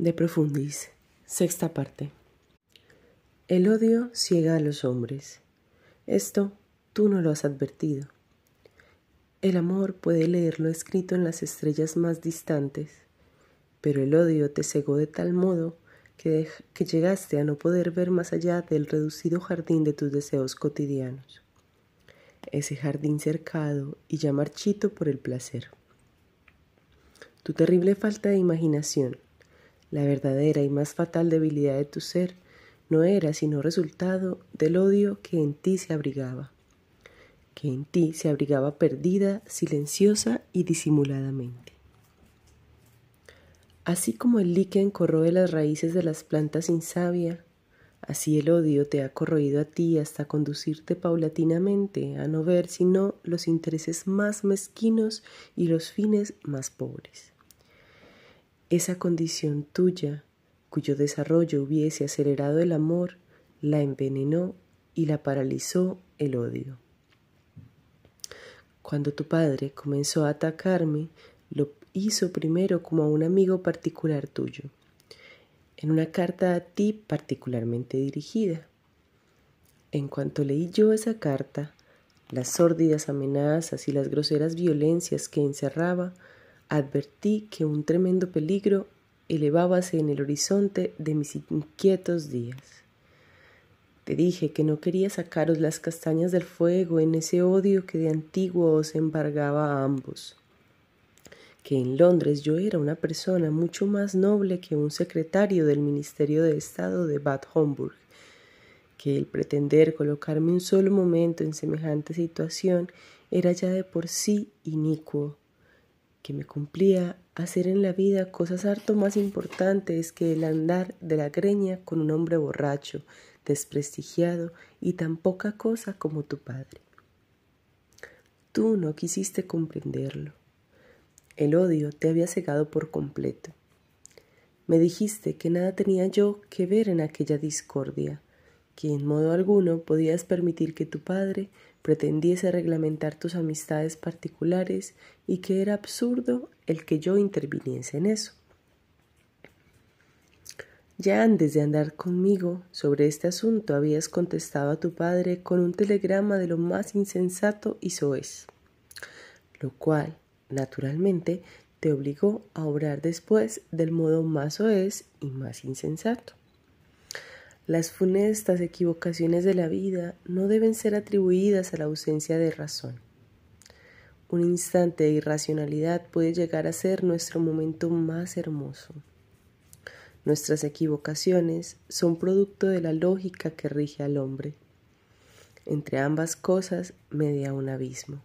De Profundis, sexta parte. El odio ciega a los hombres. Esto tú no lo has advertido. El amor puede leer lo escrito en las estrellas más distantes, pero el odio te cegó de tal modo que, que llegaste a no poder ver más allá del reducido jardín de tus deseos cotidianos. Ese jardín cercado y ya marchito por el placer. Tu terrible falta de imaginación la verdadera y más fatal debilidad de tu ser no era sino resultado del odio que en ti se abrigaba, que en ti se abrigaba perdida, silenciosa y disimuladamente. Así como el líquen corroe las raíces de las plantas sin savia, así el odio te ha corroído a ti hasta conducirte paulatinamente a no ver sino los intereses más mezquinos y los fines más pobres. Esa condición tuya, cuyo desarrollo hubiese acelerado el amor, la envenenó y la paralizó el odio. Cuando tu padre comenzó a atacarme, lo hizo primero como a un amigo particular tuyo, en una carta a ti particularmente dirigida. En cuanto leí yo esa carta, las sórdidas amenazas y las groseras violencias que encerraba, advertí que un tremendo peligro elevábase en el horizonte de mis inquietos días. Te dije que no quería sacaros las castañas del fuego en ese odio que de antiguo os embargaba a ambos, que en Londres yo era una persona mucho más noble que un secretario del Ministerio de Estado de Bad Homburg, que el pretender colocarme un solo momento en semejante situación era ya de por sí inicuo que me cumplía hacer en la vida cosas harto más importantes que el andar de la greña con un hombre borracho, desprestigiado y tan poca cosa como tu padre. Tú no quisiste comprenderlo. El odio te había cegado por completo. Me dijiste que nada tenía yo que ver en aquella discordia, que en modo alguno podías permitir que tu padre pretendiese reglamentar tus amistades particulares y que era absurdo el que yo interviniese en eso. Ya antes de andar conmigo sobre este asunto habías contestado a tu padre con un telegrama de lo más insensato y soez, lo cual, naturalmente, te obligó a obrar después del modo más soez y más insensato. Las funestas equivocaciones de la vida no deben ser atribuidas a la ausencia de razón. Un instante de irracionalidad puede llegar a ser nuestro momento más hermoso. Nuestras equivocaciones son producto de la lógica que rige al hombre. Entre ambas cosas media un abismo.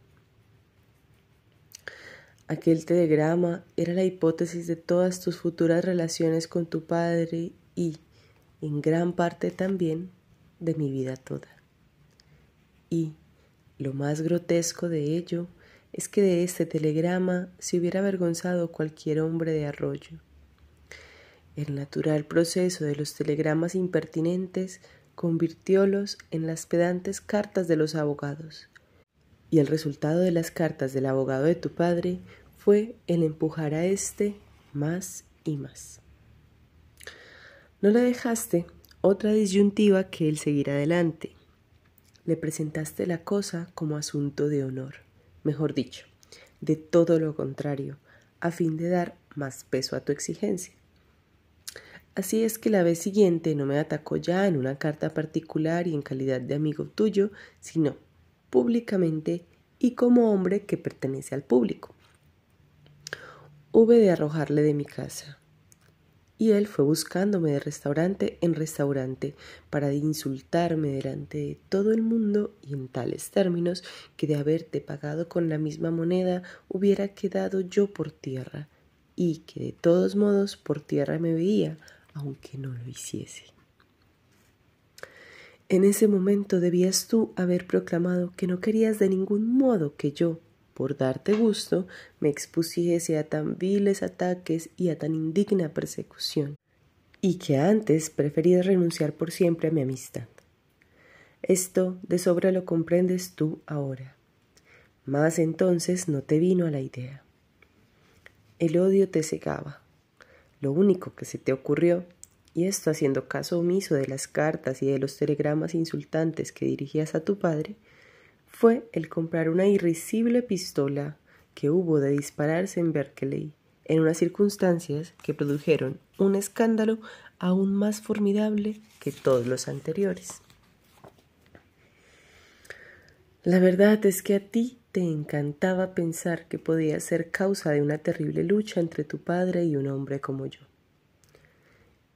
Aquel telegrama era la hipótesis de todas tus futuras relaciones con tu padre y, en gran parte también de mi vida toda. Y lo más grotesco de ello es que de este telegrama se hubiera avergonzado cualquier hombre de arroyo. El natural proceso de los telegramas impertinentes convirtiólos en las pedantes cartas de los abogados, y el resultado de las cartas del abogado de tu padre fue el empujar a éste más y más. No le dejaste otra disyuntiva que el seguir adelante. Le presentaste la cosa como asunto de honor, mejor dicho, de todo lo contrario, a fin de dar más peso a tu exigencia. Así es que la vez siguiente no me atacó ya en una carta particular y en calidad de amigo tuyo, sino públicamente y como hombre que pertenece al público. Hube de arrojarle de mi casa, y él fue buscándome de restaurante en restaurante para insultarme delante de todo el mundo y en tales términos que de haberte pagado con la misma moneda hubiera quedado yo por tierra y que de todos modos por tierra me veía aunque no lo hiciese. En ese momento debías tú haber proclamado que no querías de ningún modo que yo, por darte gusto, me expusiese a tan viles ataques y a tan indigna persecución, y que antes preferías renunciar por siempre a mi amistad. Esto de sobra lo comprendes tú ahora, mas entonces no te vino a la idea. El odio te cegaba, Lo único que se te ocurrió, y esto haciendo caso omiso de las cartas y de los telegramas insultantes que dirigías a tu padre, fue el comprar una irrisible pistola que hubo de dispararse en Berkeley, en unas circunstancias que produjeron un escándalo aún más formidable que todos los anteriores. La verdad es que a ti te encantaba pensar que podía ser causa de una terrible lucha entre tu padre y un hombre como yo.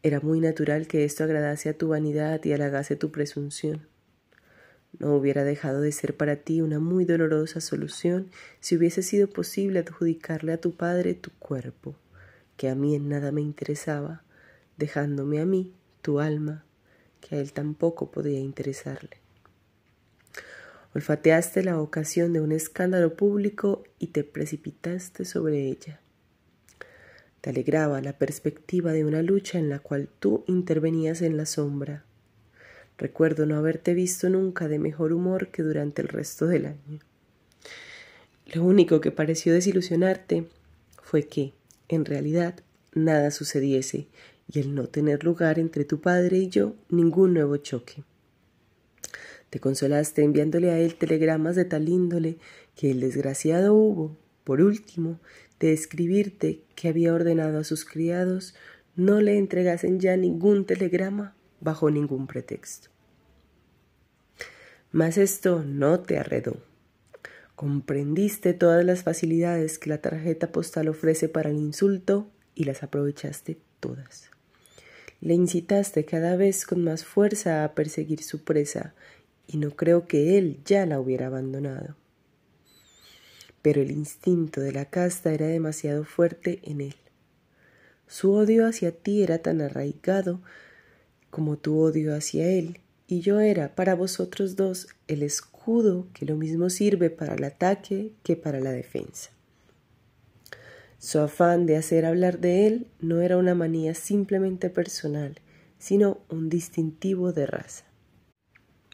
Era muy natural que esto agradase a tu vanidad y halagase tu presunción. No hubiera dejado de ser para ti una muy dolorosa solución si hubiese sido posible adjudicarle a tu padre tu cuerpo, que a mí en nada me interesaba, dejándome a mí tu alma, que a él tampoco podía interesarle. Olfateaste la ocasión de un escándalo público y te precipitaste sobre ella. Te alegraba la perspectiva de una lucha en la cual tú intervenías en la sombra. Recuerdo no haberte visto nunca de mejor humor que durante el resto del año. Lo único que pareció desilusionarte fue que, en realidad, nada sucediese y el no tener lugar entre tu padre y yo ningún nuevo choque. Te consolaste enviándole a él telegramas de tal índole que el desgraciado hubo, por último, de escribirte que había ordenado a sus criados no le entregasen ya ningún telegrama bajo ningún pretexto. Mas esto no te arredó. Comprendiste todas las facilidades que la tarjeta postal ofrece para el insulto y las aprovechaste todas. Le incitaste cada vez con más fuerza a perseguir su presa y no creo que él ya la hubiera abandonado. Pero el instinto de la casta era demasiado fuerte en él. Su odio hacia ti era tan arraigado como tu odio hacia él, y yo era para vosotros dos el escudo que lo mismo sirve para el ataque que para la defensa. Su afán de hacer hablar de él no era una manía simplemente personal, sino un distintivo de raza.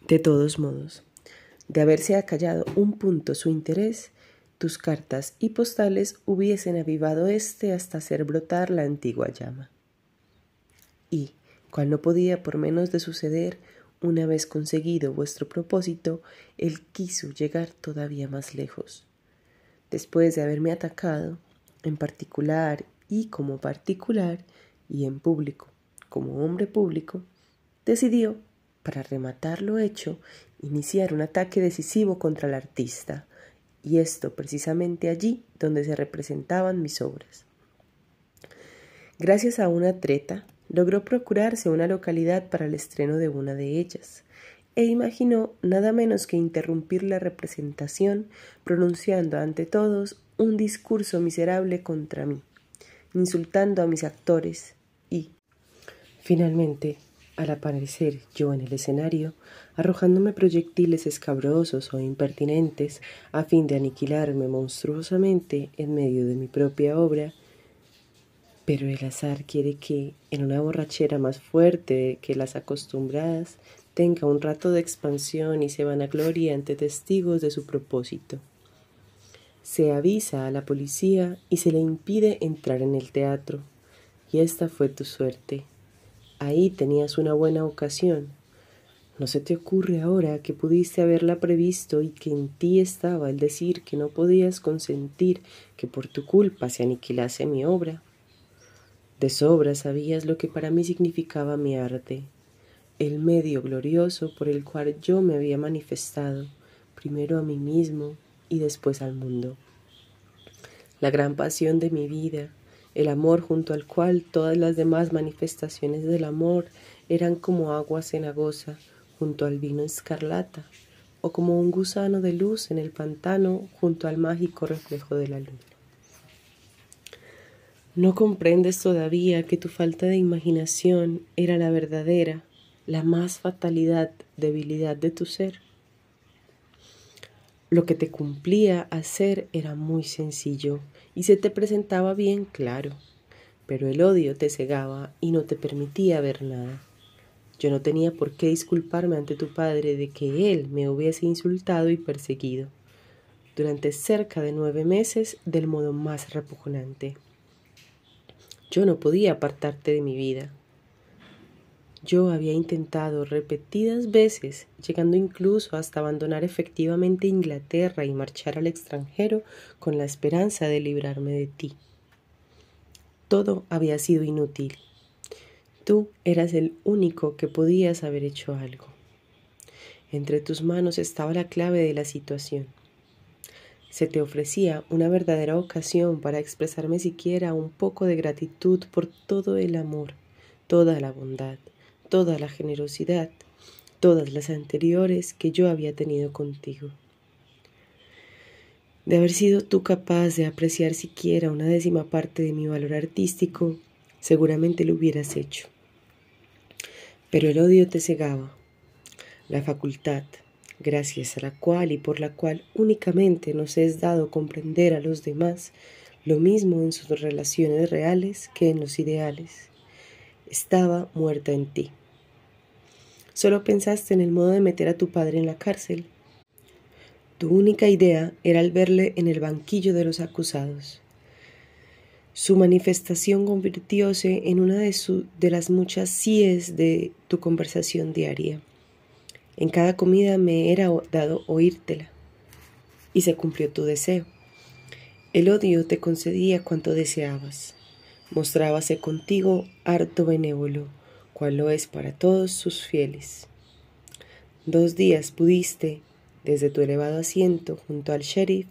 De todos modos, de haberse acallado un punto su interés, tus cartas y postales hubiesen avivado éste hasta hacer brotar la antigua llama. Y, cual no podía por menos de suceder, una vez conseguido vuestro propósito, él quiso llegar todavía más lejos. Después de haberme atacado, en particular y como particular, y en público como hombre público, decidió para rematar lo hecho, iniciar un ataque decisivo contra el artista, y esto precisamente allí donde se representaban mis obras. Gracias a una treta, logró procurarse una localidad para el estreno de una de ellas, e imaginó nada menos que interrumpir la representación pronunciando ante todos un discurso miserable contra mí, insultando a mis actores y, finalmente, al aparecer yo en el escenario, arrojándome proyectiles escabrosos o impertinentes a fin de aniquilarme monstruosamente en medio de mi propia obra, pero el azar quiere que, en una borrachera más fuerte que las acostumbradas, tenga un rato de expansión y se vanaglorie ante testigos de su propósito. Se avisa a la policía y se le impide entrar en el teatro. Y esta fue tu suerte. Ahí tenías una buena ocasión. ¿No se te ocurre ahora que pudiste haberla previsto y que en ti estaba el decir que no podías consentir que por tu culpa se aniquilase mi obra? De sobra sabías lo que para mí significaba mi arte, el medio glorioso por el cual yo me había manifestado, primero a mí mismo y después al mundo. La gran pasión de mi vida, el amor junto al cual todas las demás manifestaciones del amor eran como agua cenagosa junto al vino escarlata, o como un gusano de luz en el pantano junto al mágico reflejo de la luna. No comprendes todavía que tu falta de imaginación era la verdadera, la más fatalidad, debilidad de tu ser. Lo que te cumplía hacer era muy sencillo y se te presentaba bien claro, pero el odio te cegaba y no te permitía ver nada. Yo no tenía por qué disculparme ante tu padre de que él me hubiese insultado y perseguido durante cerca de nueve meses del modo más repugnante. Yo no podía apartarte de mi vida. Yo había intentado repetidas veces, llegando incluso hasta abandonar efectivamente Inglaterra y marchar al extranjero con la esperanza de librarme de ti. Todo había sido inútil. Tú eras el único que podías haber hecho algo. Entre tus manos estaba la clave de la situación. Se te ofrecía una verdadera ocasión para expresarme siquiera un poco de gratitud por todo el amor, toda la bondad, toda la generosidad, todas las anteriores que yo había tenido contigo. De haber sido tú capaz de apreciar siquiera una décima parte de mi valor artístico, seguramente lo hubieras hecho. Pero el odio te cegaba, la facultad, gracias a la cual y por la cual únicamente nos es dado comprender a los demás lo mismo en sus relaciones reales que en los ideales estaba muerta en ti. Solo pensaste en el modo de meter a tu padre en la cárcel. Tu única idea era el verle en el banquillo de los acusados. Su manifestación convirtióse en una de, de las muchas síes de tu conversación diaria. En cada comida me era dado oírtela, y se cumplió tu deseo. El odio te concedía cuanto deseabas mostrábase contigo harto benévolo, cual lo es para todos sus fieles. Dos días pudiste, desde tu elevado asiento junto al sheriff,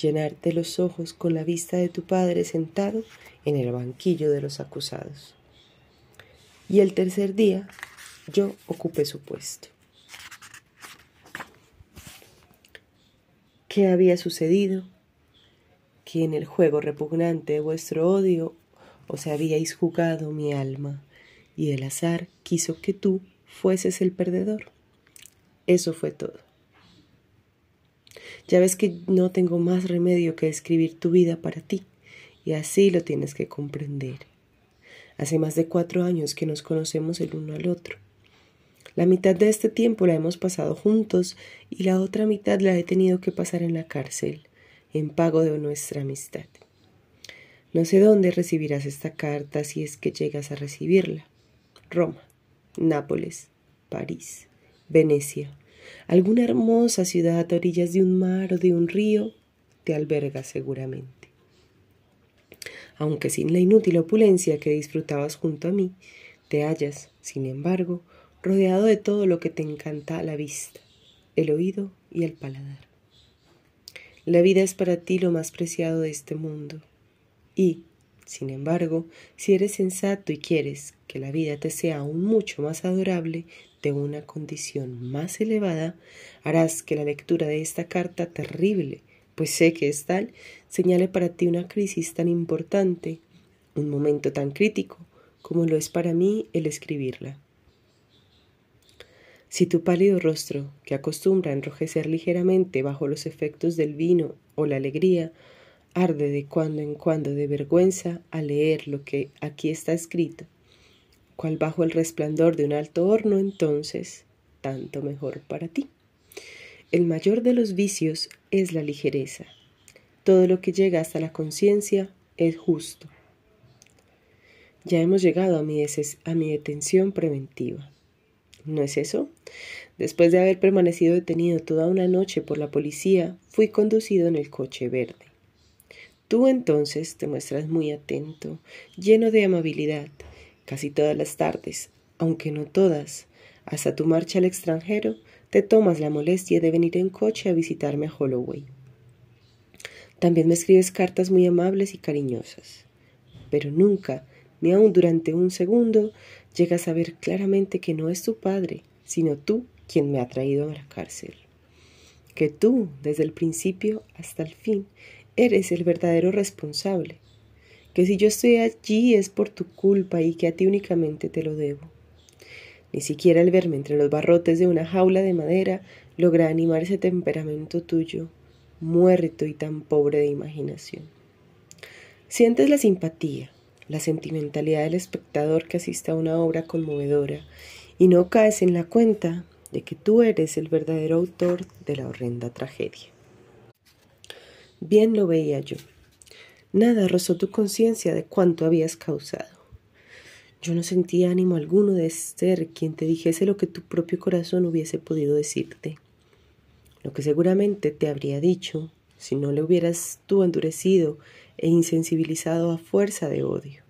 llenarte los ojos con la vista de tu padre sentado en el banquillo de los acusados. Y el tercer día yo ocupé su puesto. ¿Qué había sucedido? Que en el juego repugnante de vuestro odio os habíais jugado mi alma, y el azar quiso que tú fueses el perdedor. Eso fue todo. Ya ves que no tengo más remedio que escribir tu vida para ti, y así lo tienes que comprender. Hace más de cuatro años que nos conocemos el uno al otro. La mitad de este tiempo la hemos pasado juntos y la otra mitad la he tenido que pasar en la cárcel, en pago de nuestra amistad. No sé dónde recibirás esta carta si es que llegas a recibirla. Roma, Nápoles, París, Venecia, alguna hermosa ciudad a orillas de un mar o de un río te alberga seguramente. Aunque sin la inútil opulencia que disfrutabas junto a mí, te hallas, sin embargo, rodeado de todo lo que te encanta la vista, el oído y el paladar. La vida es para ti lo más preciado de este mundo, y, sin embargo, si eres sensato y quieres que la vida te sea aún mucho más adorable, de una condición más elevada, harás que la lectura de esta carta terrible, pues sé que es tal, señale para ti una crisis tan importante, un momento tan crítico, como lo es para mí el escribirla. Si tu pálido rostro, que acostumbra a enrojecer ligeramente bajo los efectos del vino o la alegría, arde de cuando en cuando de vergüenza al leer lo que aquí está escrito, cual bajo el resplandor de un alto horno entonces, tanto mejor para ti. El mayor de los vicios es la ligereza. Todo lo que llega hasta la conciencia es justo. Ya hemos llegado a mi, a mi detención preventiva. ¿No es eso? Después de haber permanecido detenido toda una noche por la policía, fui conducido en el coche verde. Tú entonces te muestras muy atento, lleno de amabilidad, casi todas las tardes, aunque no todas. Hasta tu marcha al extranjero, te tomas la molestia de venir en coche a visitarme a Holloway. También me escribes cartas muy amables y cariñosas, pero nunca, ni aun durante un segundo, llegas a ver claramente que no es tu padre, sino tú quien me ha traído a la cárcel. Que tú, desde el principio hasta el fin, eres el verdadero responsable, que si yo estoy allí es por tu culpa y que a ti únicamente te lo debo. Ni siquiera el verme entre los barrotes de una jaula de madera logra animar ese temperamento tuyo, muerto y tan pobre de imaginación. Sientes la simpatía, la sentimentalidad del espectador que asiste a una obra conmovedora y no caes en la cuenta de que tú eres el verdadero autor de la horrenda tragedia. Bien lo veía yo. Nada rozó tu conciencia de cuánto habías causado. Yo no sentía ánimo alguno de ser quien te dijese lo que tu propio corazón hubiese podido decirte. Lo que seguramente te habría dicho si no le hubieras tú endurecido e insensibilizado a fuerza de odio.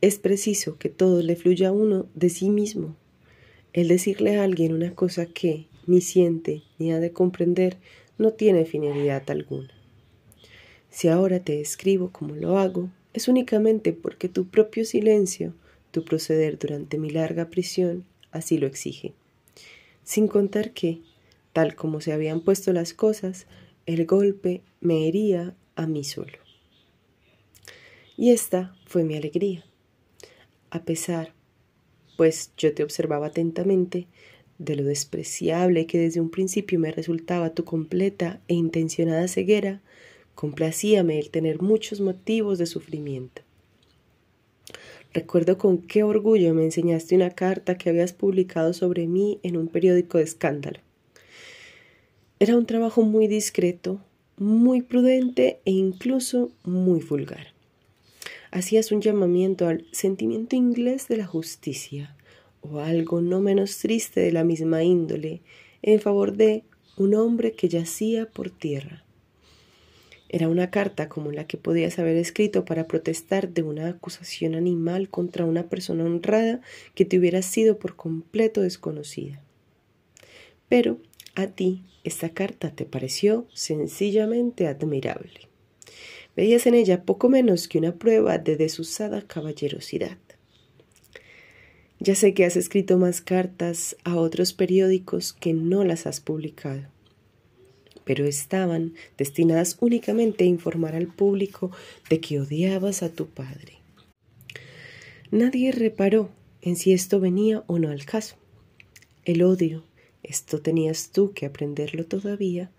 Es preciso que todo le fluya a uno de sí mismo. El decirle a alguien una cosa que ni siente ni ha de comprender no tiene finalidad alguna. Si ahora te escribo como lo hago, es únicamente porque tu propio silencio, tu proceder durante mi larga prisión, así lo exige. Sin contar que, tal como se habían puesto las cosas, el golpe me hería a mí solo. Y esta fue mi alegría. A pesar, pues yo te observaba atentamente, de lo despreciable que desde un principio me resultaba tu completa e intencionada ceguera, complacíame el tener muchos motivos de sufrimiento. Recuerdo con qué orgullo me enseñaste una carta que habías publicado sobre mí en un periódico de escándalo. Era un trabajo muy discreto, muy prudente e incluso muy vulgar. Hacías un llamamiento al sentimiento inglés de la justicia, o algo no menos triste de la misma índole, en favor de un hombre que yacía por tierra. Era una carta como la que podías haber escrito para protestar de una acusación animal contra una persona honrada que te hubiera sido por completo desconocida. Pero a ti esta carta te pareció sencillamente admirable. Veías en ella poco menos que una prueba de desusada caballerosidad. Ya sé que has escrito más cartas a otros periódicos que no las has publicado, pero estaban destinadas únicamente a informar al público de que odiabas a tu padre. Nadie reparó en si esto venía o no al caso. El odio esto tenías tú que aprenderlo todavía,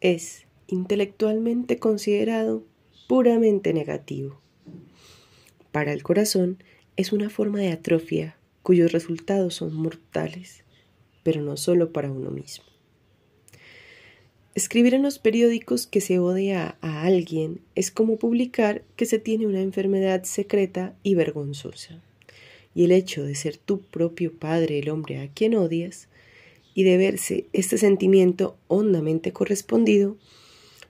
es intelectualmente considerado puramente negativo. Para el corazón es una forma de atrofia cuyos resultados son mortales, pero no solo para uno mismo. Escribir en los periódicos que se odia a alguien es como publicar que se tiene una enfermedad secreta y vergonzosa. Y el hecho de ser tu propio padre el hombre a quien odias y de verse este sentimiento hondamente correspondido,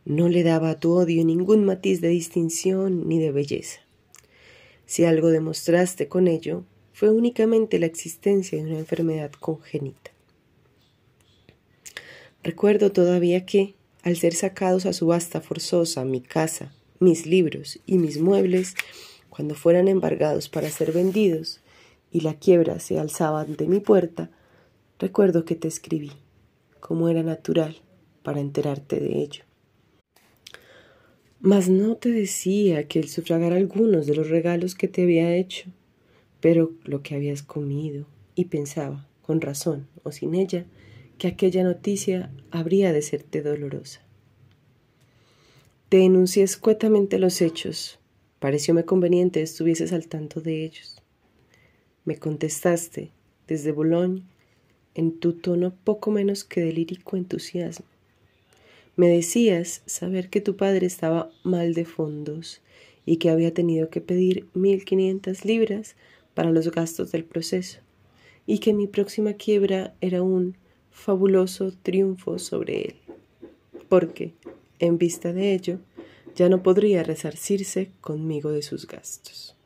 no le daba a tu odio ningún matiz de distinción ni de belleza. Si algo demostraste con ello, fue únicamente la existencia de una enfermedad congénita. Recuerdo todavía que, al ser sacados a subasta forzosa mi casa, mis libros y mis muebles, cuando fueran embargados para ser vendidos, y la quiebra se alzaba ante mi puerta, Recuerdo que te escribí, como era natural, para enterarte de ello. Mas no te decía que el sufragar algunos de los regalos que te había hecho, pero lo que habías comido, y pensaba, con razón o sin ella, que aquella noticia habría de serte dolorosa. Te enuncié escuetamente los hechos. Parecióme conveniente estuvieses al tanto de ellos. Me contestaste desde Boulogne en tu tono poco menos que de lírico entusiasmo. Me decías saber que tu padre estaba mal de fondos y que había tenido que pedir mil quinientas libras para los gastos del proceso, y que mi próxima quiebra era un fabuloso triunfo sobre él, porque, en vista de ello, ya no podría resarcirse conmigo de sus gastos.